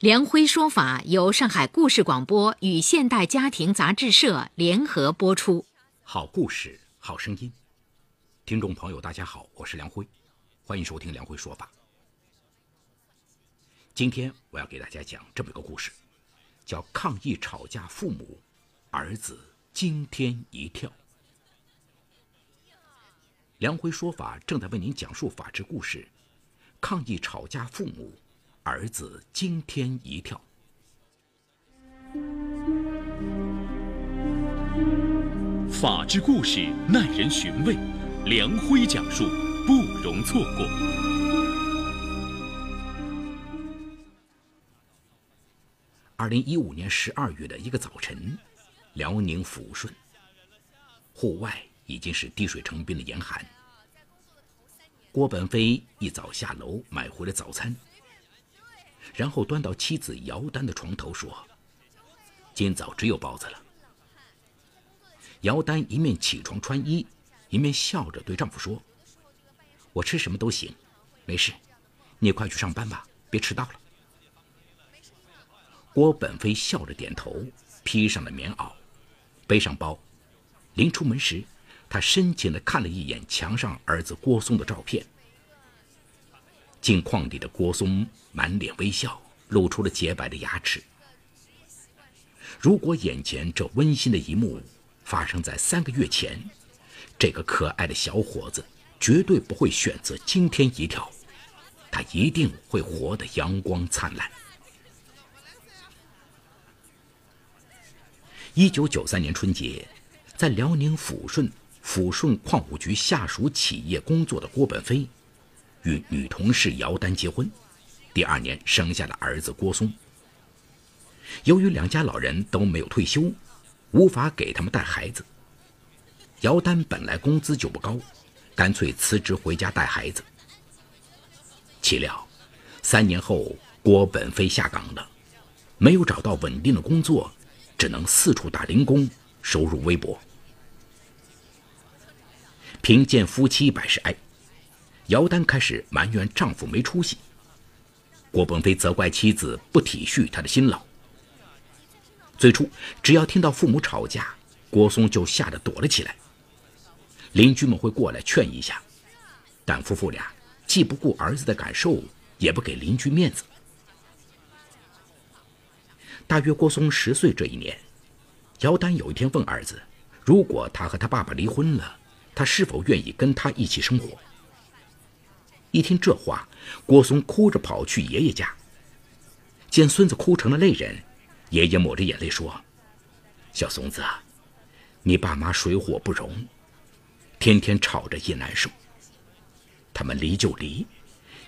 梁辉说法由上海故事广播与现代家庭杂志社联合播出。好故事，好声音。听众朋友，大家好，我是梁辉，欢迎收听梁辉说法。今天我要给大家讲这么一个故事，叫“抗议吵架父母，儿子惊天一跳”。梁辉说法正在为您讲述法治故事，“抗议吵架父母”。儿子惊天一跳。法治故事耐人寻味，梁辉讲述不容错过。二零一五年十二月的一个早晨，辽宁抚顺，户外已经是滴水成冰的严寒。郭本飞一早下楼买回了早餐。然后端到妻子姚丹的床头，说：“今早只有包子了。”姚丹一面起床穿衣，一面笑着对丈夫说：“我吃什么都行，没事，你快去上班吧，别迟到了。”郭本飞笑着点头，披上了棉袄，背上包，临出门时，他深情地看了一眼墙上儿子郭松的照片。镜框里的郭松满脸微笑，露出了洁白的牙齿。如果眼前这温馨的一幕发生在三个月前，这个可爱的小伙子绝对不会选择惊天一跳，他一定会活得阳光灿烂。一九九三年春节，在辽宁抚顺抚顺矿务局下属企业工作的郭本飞。与女同事姚丹结婚，第二年生下了儿子郭松。由于两家老人都没有退休，无法给他们带孩子，姚丹本来工资就不高，干脆辞职回家带孩子。岂料，三年后郭本飞下岗了，没有找到稳定的工作，只能四处打零工，收入微薄。贫贱夫妻百事哀。姚丹开始埋怨丈夫没出息，郭本飞责怪妻子不体恤他的辛劳。最初，只要听到父母吵架，郭松就吓得躲了起来。邻居们会过来劝一下，但夫妇俩既不顾儿子的感受，也不给邻居面子。大约郭松十岁这一年，姚丹有一天问儿子：“如果他和他爸爸离婚了，他是否愿意跟他一起生活？”一听这话，郭松哭着跑去爷爷家。见孙子哭成了泪人，爷爷抹着眼泪说：“小松子，你爸妈水火不容，天天吵着也难受。他们离就离，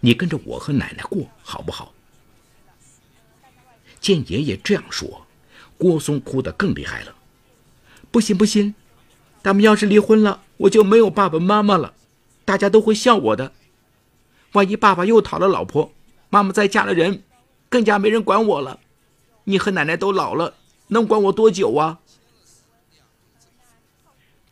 你跟着我和奶奶过好不好？”见爷爷这样说，郭松哭得更厉害了。“不行不行，他们要是离婚了，我就没有爸爸妈妈了，大家都会笑我的。”万一爸爸又讨了老婆，妈妈再嫁了人，更加没人管我了。你和奶奶都老了，能管我多久啊？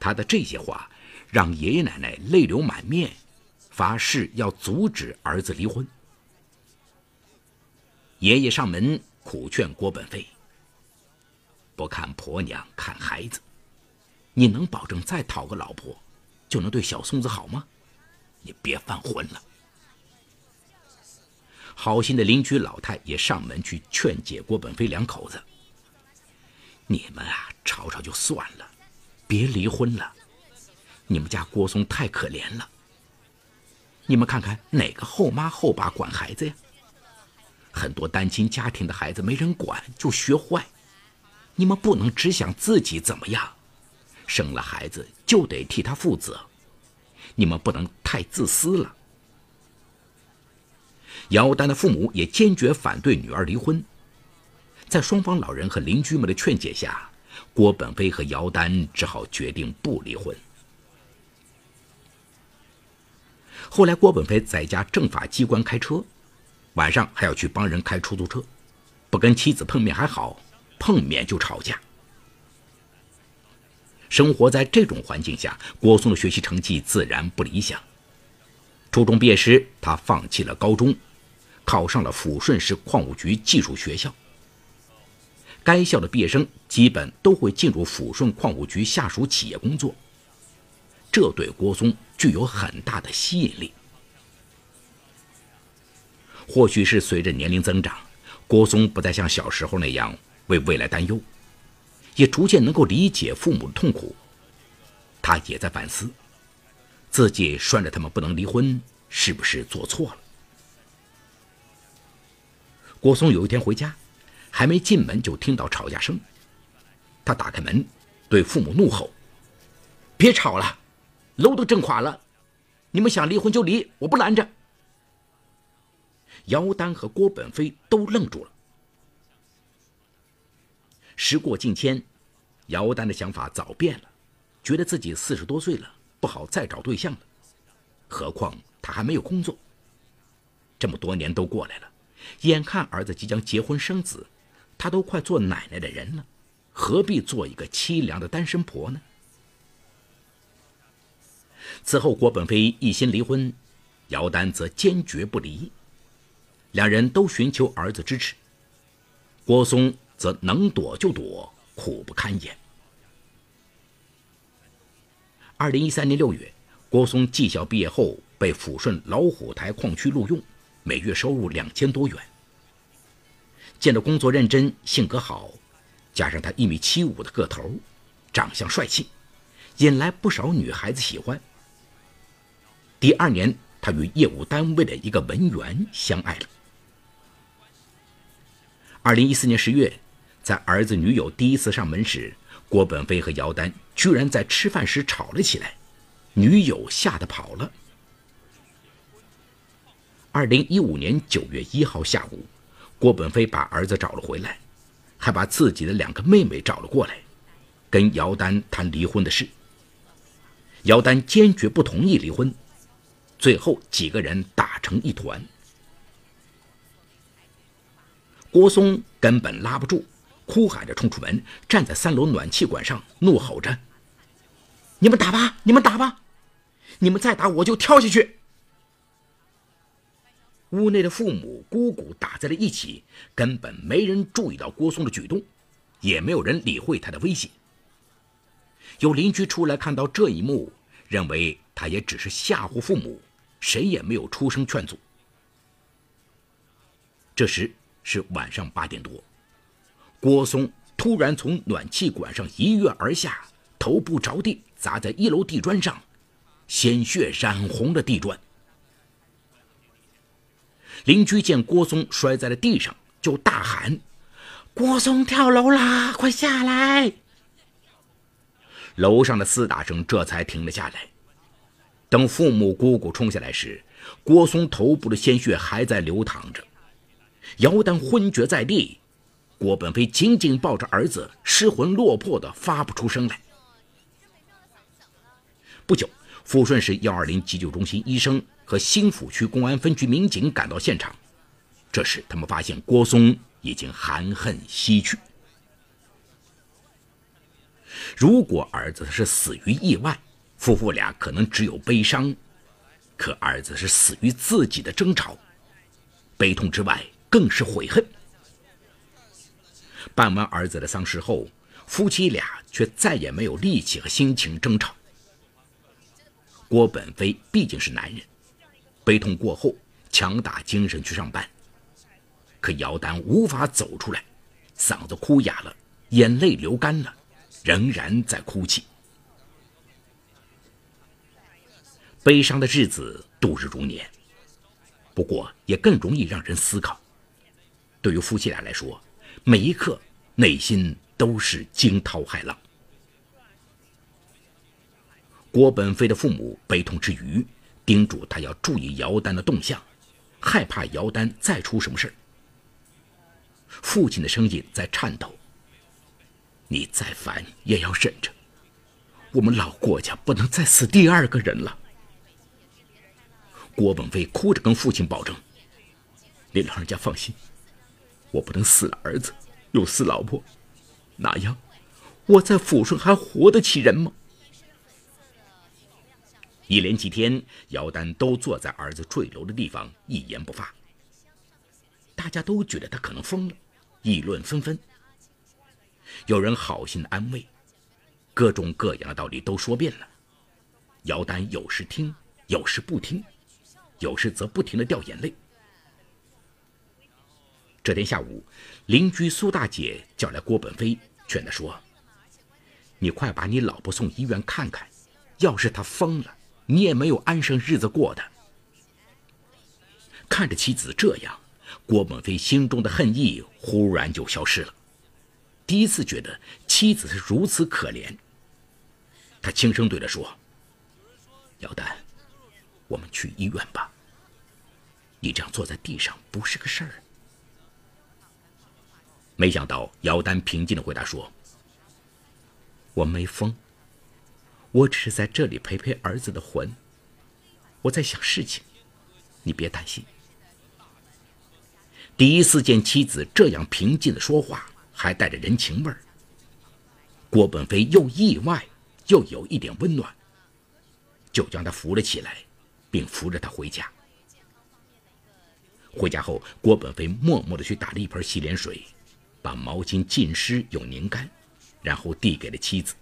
他的这些话让爷爷奶奶泪流满面，发誓要阻止儿子离婚。爷爷上门苦劝郭本飞：“不看婆娘，看孩子。你能保证再讨个老婆，就能对小松子好吗？你别犯浑了。”好心的邻居老太也上门去劝解郭本飞两口子：“你们啊，吵吵就算了，别离婚了。你们家郭松太可怜了。你们看看哪个后妈后爸管孩子呀？很多单亲家庭的孩子没人管就学坏。你们不能只想自己怎么样，生了孩子就得替他负责。你们不能太自私了。”姚丹的父母也坚决反对女儿离婚。在双方老人和邻居们的劝解下，郭本飞和姚丹只好决定不离婚。后来，郭本飞在家政法机关开车，晚上还要去帮人开出租车，不跟妻子碰面还好，碰面就吵架。生活在这种环境下，郭松的学习成绩自然不理想。初中毕业时，他放弃了高中，考上了抚顺市矿务局技术学校。该校的毕业生基本都会进入抚顺矿务局下属企业工作，这对郭松具有很大的吸引力。或许是随着年龄增长，郭松不再像小时候那样为未来担忧。也逐渐能够理解父母的痛苦，他也在反思，自己拴着他们不能离婚，是不是做错了？郭松有一天回家，还没进门就听到吵架声，他打开门，对父母怒吼：“别吵了，楼都震垮了，你们想离婚就离，我不拦着。”姚丹和郭本飞都愣住了。时过境迁，姚丹的想法早变了，觉得自己四十多岁了，不好再找对象了。何况他还没有工作。这么多年都过来了，眼看儿子即将结婚生子，他都快做奶奶的人了，何必做一个凄凉的单身婆呢？此后，郭本飞一心离婚，姚丹则坚决不离。两人都寻求儿子支持。郭松。则能躲就躲，苦不堪言。二零一三年六月，郭松技校毕业后被抚顺老虎台矿区录用，每月收入两千多元。见着工作认真、性格好，加上他一米七五的个头，长相帅气，引来不少女孩子喜欢。第二年，他与业务单位的一个文员相爱了。二零一四年十月。在儿子女友第一次上门时，郭本飞和姚丹居然在吃饭时吵了起来，女友吓得跑了。二零一五年九月一号下午，郭本飞把儿子找了回来，还把自己的两个妹妹找了过来，跟姚丹谈离婚的事。姚丹坚决不同意离婚，最后几个人打成一团，郭松根本拉不住。哭喊着冲出门，站在三楼暖气管上，怒吼着：“你们打吧，你们打吧，你们再打我就跳下去！”屋内的父母、姑姑打在了一起，根本没人注意到郭松的举动，也没有人理会他的威胁。有邻居出来看到这一幕，认为他也只是吓唬父母，谁也没有出声劝阻。这时是晚上八点多。郭松突然从暖气管上一跃而下，头部着地，砸在一楼地砖上，鲜血染红了地砖。邻居见郭松摔在了地上，就大喊：“郭松跳楼啦！快下来！”楼上的厮打声这才停了下来。等父母、姑姑冲下来时，郭松头部的鲜血还在流淌着，姚丹昏厥在地。郭本飞紧紧抱着儿子，失魂落魄的发不出声来。不久，抚顺市幺二零急救中心医生和新抚区公安分局民警赶到现场。这时，他们发现郭松已经含恨西去。如果儿子是死于意外，夫妇俩可能只有悲伤；可儿子是死于自己的争吵，悲痛之外更是悔恨。办完儿子的丧事后，夫妻俩却再也没有力气和心情争吵。郭本飞毕竟是男人，悲痛过后强打精神去上班。可姚丹无法走出来，嗓子哭哑了，眼泪流干了，仍然在哭泣。悲伤的日子度日如年，不过也更容易让人思考。对于夫妻俩来说。每一刻，内心都是惊涛骇浪。郭本飞的父母悲痛之余，叮嘱他要注意姚丹的动向，害怕姚丹再出什么事父亲的声音在颤抖：“你再烦也要忍着。我们老郭家不能再死第二个人了。郭本飞哭着跟父亲保证：“您老人家放心，我不能死了儿子，又死老婆，那样我在抚顺还活得起人吗？”一连几天，姚丹都坐在儿子坠楼的地方，一言不发。大家都觉得他可能疯了，议论纷纷。有人好心安慰，各种各样的道理都说遍了。姚丹有时听，有时不听，有时则不停的掉眼泪。这天下午，邻居苏大姐叫来郭本飞，劝他说：“你快把你老婆送医院看看，要是她疯了。”你也没有安生日子过的。看着妻子这样，郭本飞心中的恨意忽然就消失了。第一次觉得妻子是如此可怜。他轻声对他说：“姚丹，我们去医院吧。你这样坐在地上不是个事儿。”没想到姚丹平静的回答说：“我没疯。”我只是在这里陪陪儿子的魂。我在想事情，你别担心。第一次见妻子这样平静的说话，还带着人情味儿。郭本飞又意外又有一点温暖，就将他扶了起来，并扶着他回家。回家后，郭本飞默默的去打了一盆洗脸水，把毛巾浸湿又拧干，然后递给了妻子。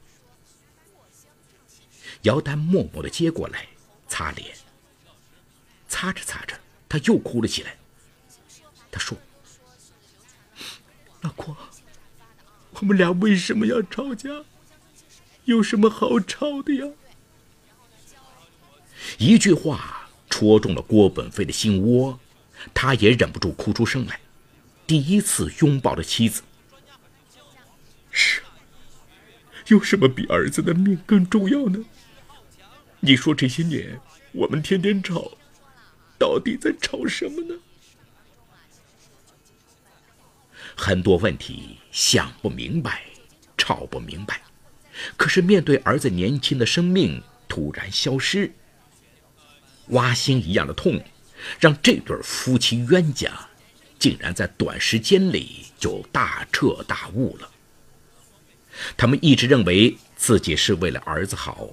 姚丹默默的接过来，擦脸。擦着擦着，他又哭了起来。他说：“老郭，我们俩为什么要吵架？有什么好吵的呀？”一句话戳中了郭本飞的心窝，他也忍不住哭出声来。第一次拥抱了妻子。是，有什么比儿子的命更重要呢？你说这些年我们天天吵，到底在吵什么呢？很多问题想不明白，吵不明白，可是面对儿子年轻的生命突然消失，挖心一样的痛，让这对夫妻冤家竟然在短时间里就大彻大悟了。他们一直认为自己是为了儿子好。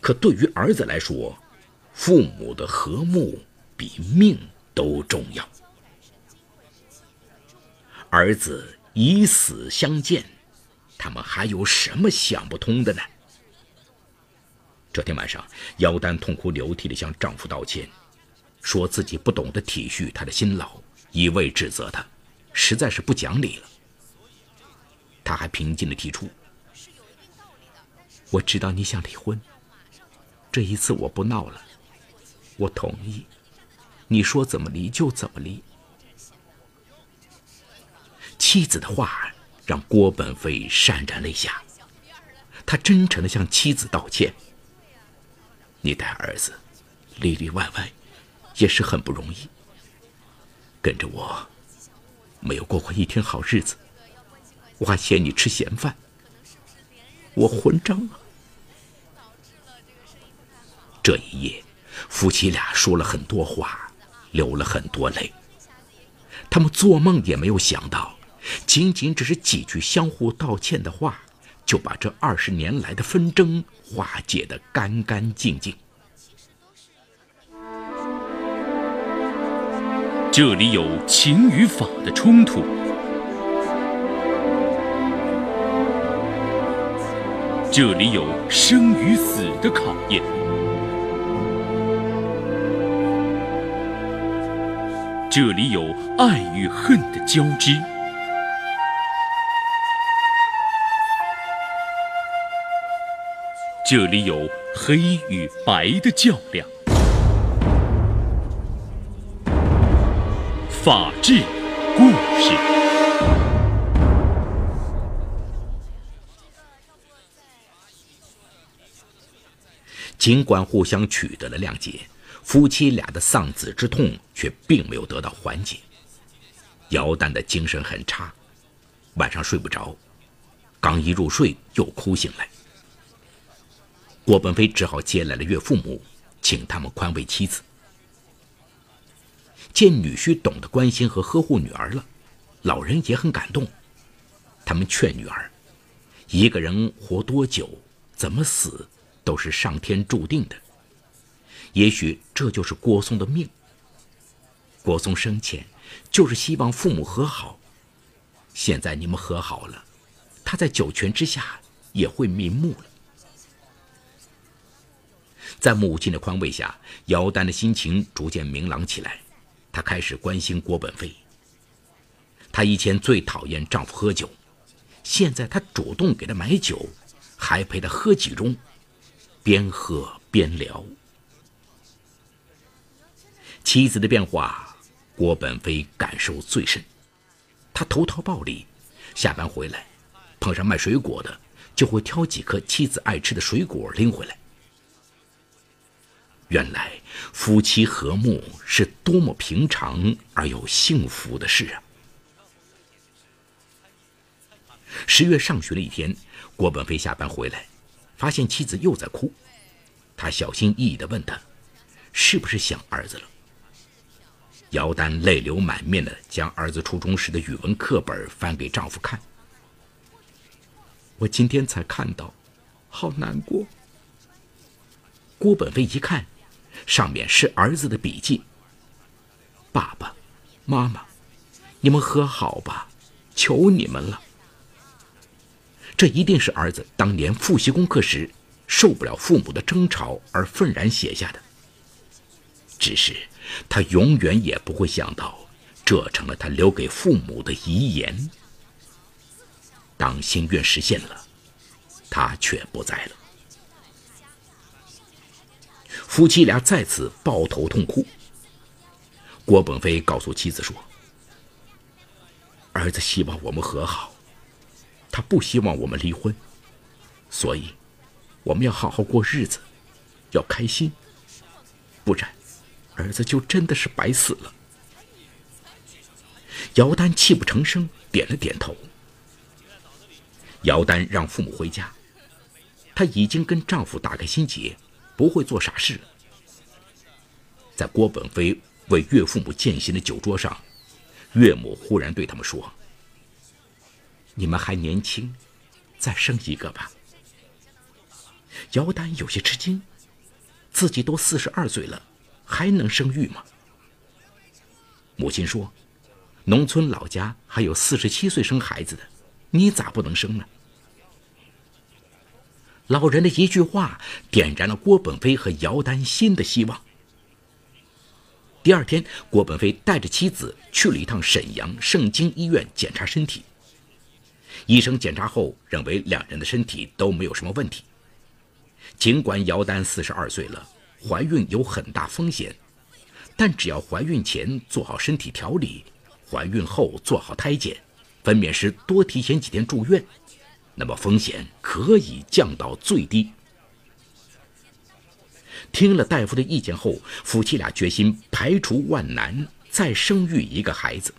可对于儿子来说，父母的和睦比命都重要。儿子以死相见，他们还有什么想不通的呢？这天晚上，姚丹痛哭流涕地向丈夫道歉，说自己不懂得体恤他的辛劳，一味指责他，实在是不讲理了。他还平静地提出：“我知道你想离婚。”这一次我不闹了，我同意，你说怎么离就怎么离。妻子的话让郭本飞潸然泪下，他真诚的向妻子道歉。你带儿子里里外外也是很不容易，跟着我没有过过一天好日子，我还嫌你吃闲饭，我混账啊！这一夜，夫妻俩说了很多话，流了很多泪。他们做梦也没有想到，仅仅只是几句相互道歉的话，就把这二十年来的纷争化解得干干净净。这里有情与法的冲突，这里有生与死的考验。这里有爱与恨的交织，这里有黑与白的较量。法治故事，尽管互相取得了谅解。夫妻俩的丧子之痛却并没有得到缓解，姚丹的精神很差，晚上睡不着，刚一入睡又哭醒来。郭本飞只好接来了岳父母，请他们宽慰妻子。见女婿懂得关心和呵护女儿了，老人也很感动。他们劝女儿：一个人活多久，怎么死，都是上天注定的。也许这就是郭松的命。郭松生前就是希望父母和好，现在你们和好了，他在九泉之下也会瞑目了。在母亲的宽慰下，姚丹的心情逐渐明朗起来。她开始关心郭本飞。她以前最讨厌丈夫喝酒，现在她主动给他买酒，还陪他喝几盅，边喝边聊。妻子的变化，郭本飞感受最深。他投桃报李，下班回来，碰上卖水果的，就会挑几颗妻子爱吃的水果拎回来。原来夫妻和睦是多么平常而又幸福的事啊！十月上旬的一天，郭本飞下班回来，发现妻子又在哭。他小心翼翼地问她：“是不是想儿子了？”姚丹泪流满面地将儿子初中时的语文课本翻给丈夫看。我今天才看到，好难过。郭本飞一看。上面是儿子的笔记。爸爸妈妈，你们和好吧，求你们了。这一定是儿子当年复习功课时受不了父母的争吵而愤然写下的。只是他永远也不会想到，这成了他留给父母的遗言。当心愿实现了，他却不在了。夫妻俩再次抱头痛哭。郭本飞告诉妻子说：“儿子希望我们和好，他不希望我们离婚，所以我们要好好过日子，要开心，不然儿子就真的是白死了。”姚丹泣不成声，点了点头。姚丹让父母回家，她已经跟丈夫打开心结。不会做傻事。在郭本飞为岳父母饯行的酒桌上，岳母忽然对他们说：“你们还年轻，再生一个吧。”姚丹有些吃惊，自己都四十二岁了，还能生育吗？母亲说：“农村老家还有四十七岁生孩子的，你咋不能生呢？”老人的一句话点燃了郭本飞和姚丹新的希望。第二天，郭本飞带着妻子去了一趟沈阳盛京医院检查身体。医生检查后认为两人的身体都没有什么问题。尽管姚丹四十二岁了，怀孕有很大风险，但只要怀孕前做好身体调理，怀孕后做好胎检，分娩时多提前几天住院。那么风险可以降到最低。听了大夫的意见后，夫妻俩决心排除万难，再生育一个孩子。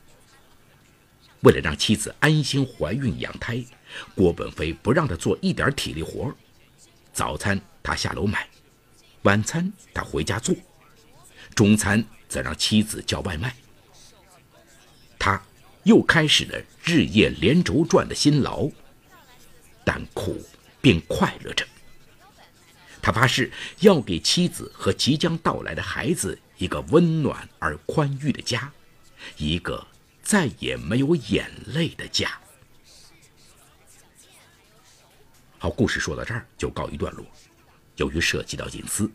为了让妻子安心怀孕养胎，郭本飞不让她做一点体力活早餐他下楼买，晚餐他回家做，中餐则让妻子叫外卖。他又开始了日夜连轴转的辛劳。但苦并快乐着。他发誓要给妻子和即将到来的孩子一个温暖而宽裕的家，一个再也没有眼泪的家。好，故事说到这儿就告一段落。由于涉及到隐私，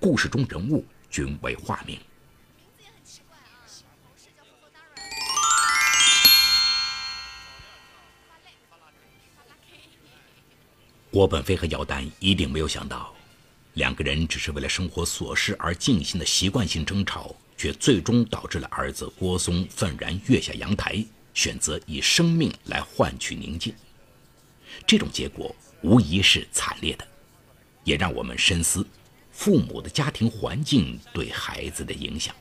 故事中人物均为化名。郭本飞和姚丹一定没有想到，两个人只是为了生活琐事而进行的习惯性争吵，却最终导致了儿子郭松愤然跃下阳台，选择以生命来换取宁静。这种结果无疑是惨烈的，也让我们深思父母的家庭环境对孩子的影响。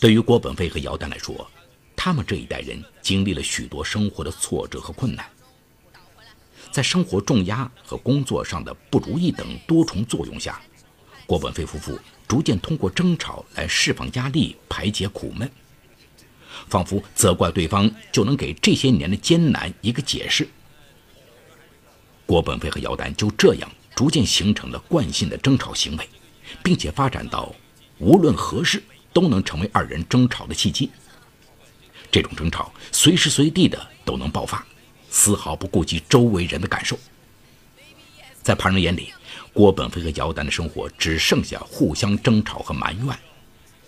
对于郭本飞和姚丹来说，他们这一代人经历了许多生活的挫折和困难。在生活重压和工作上的不如意等多重作用下，郭本飞夫妇逐渐通过争吵来释放压力、排解苦闷，仿佛责怪对方就能给这些年的艰难一个解释。郭本飞和姚丹就这样逐渐形成了惯性的争吵行为，并且发展到无论何事都能成为二人争吵的契机。这种争吵随时随地的都能爆发，丝毫不顾及周围人的感受。在旁人眼里，郭本飞和姚丹的生活只剩下互相争吵和埋怨，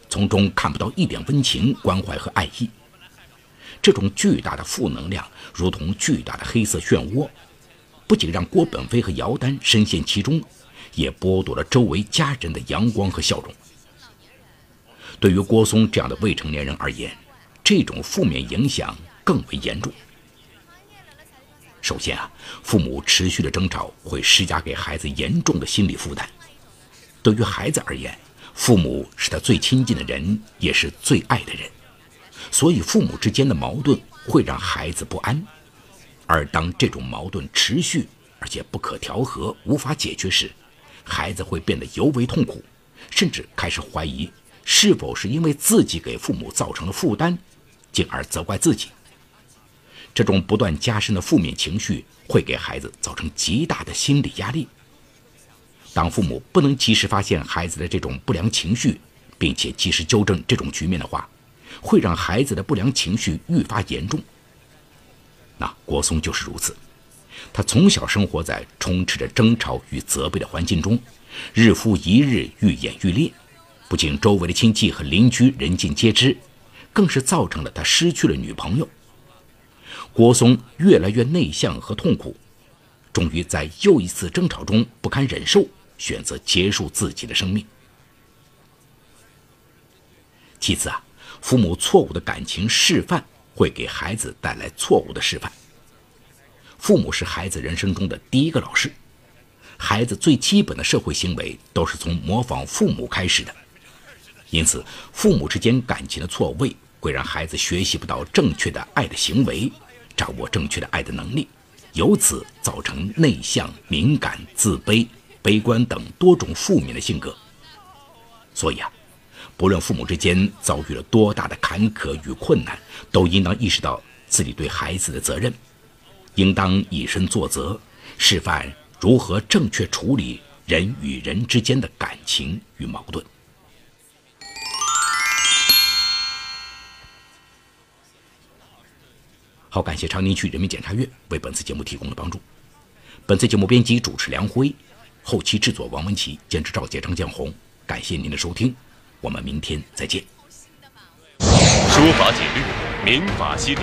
从中看不到一点温情、关怀和爱意。这种巨大的负能量如同巨大的黑色漩涡，不仅让郭本飞和姚丹深陷其中，也剥夺了周围家人的阳光和笑容。对于郭松这样的未成年人而言，这种负面影响更为严重。首先啊，父母持续的争吵会施加给孩子严重的心理负担。对于孩子而言，父母是他最亲近的人，也是最爱的人，所以父母之间的矛盾会让孩子不安。而当这种矛盾持续而且不可调和、无法解决时，孩子会变得尤为痛苦，甚至开始怀疑是否是因为自己给父母造成了负担。进而责怪自己，这种不断加深的负面情绪会给孩子造成极大的心理压力。当父母不能及时发现孩子的这种不良情绪，并且及时纠正这种局面的话，会让孩子的不良情绪愈发严重。那郭松就是如此，他从小生活在充斥着争吵与责备的环境中，日复一日愈演愈烈，不仅周围的亲戚和邻居人尽皆知。更是造成了他失去了女朋友。郭松越来越内向和痛苦，终于在又一次争吵中不堪忍受，选择结束自己的生命。其次啊，父母错误的感情示范会给孩子带来错误的示范。父母是孩子人生中的第一个老师，孩子最基本的社会行为都是从模仿父母开始的，因此父母之间感情的错位。会让孩子学习不到正确的爱的行为，掌握正确的爱的能力，由此造成内向、敏感、自卑、悲观等多种负面的性格。所以啊，不论父母之间遭遇了多大的坎坷与困难，都应当意识到自己对孩子的责任，应当以身作则，示范如何正确处理人与人之间的感情与矛盾。好，感谢长宁区人民检察院为本次节目提供的帮助。本次节目编辑主持梁辉，后期制作王文琪，监制赵杰、张建红。感谢您的收听，我们明天再见。说法解律，民法析理。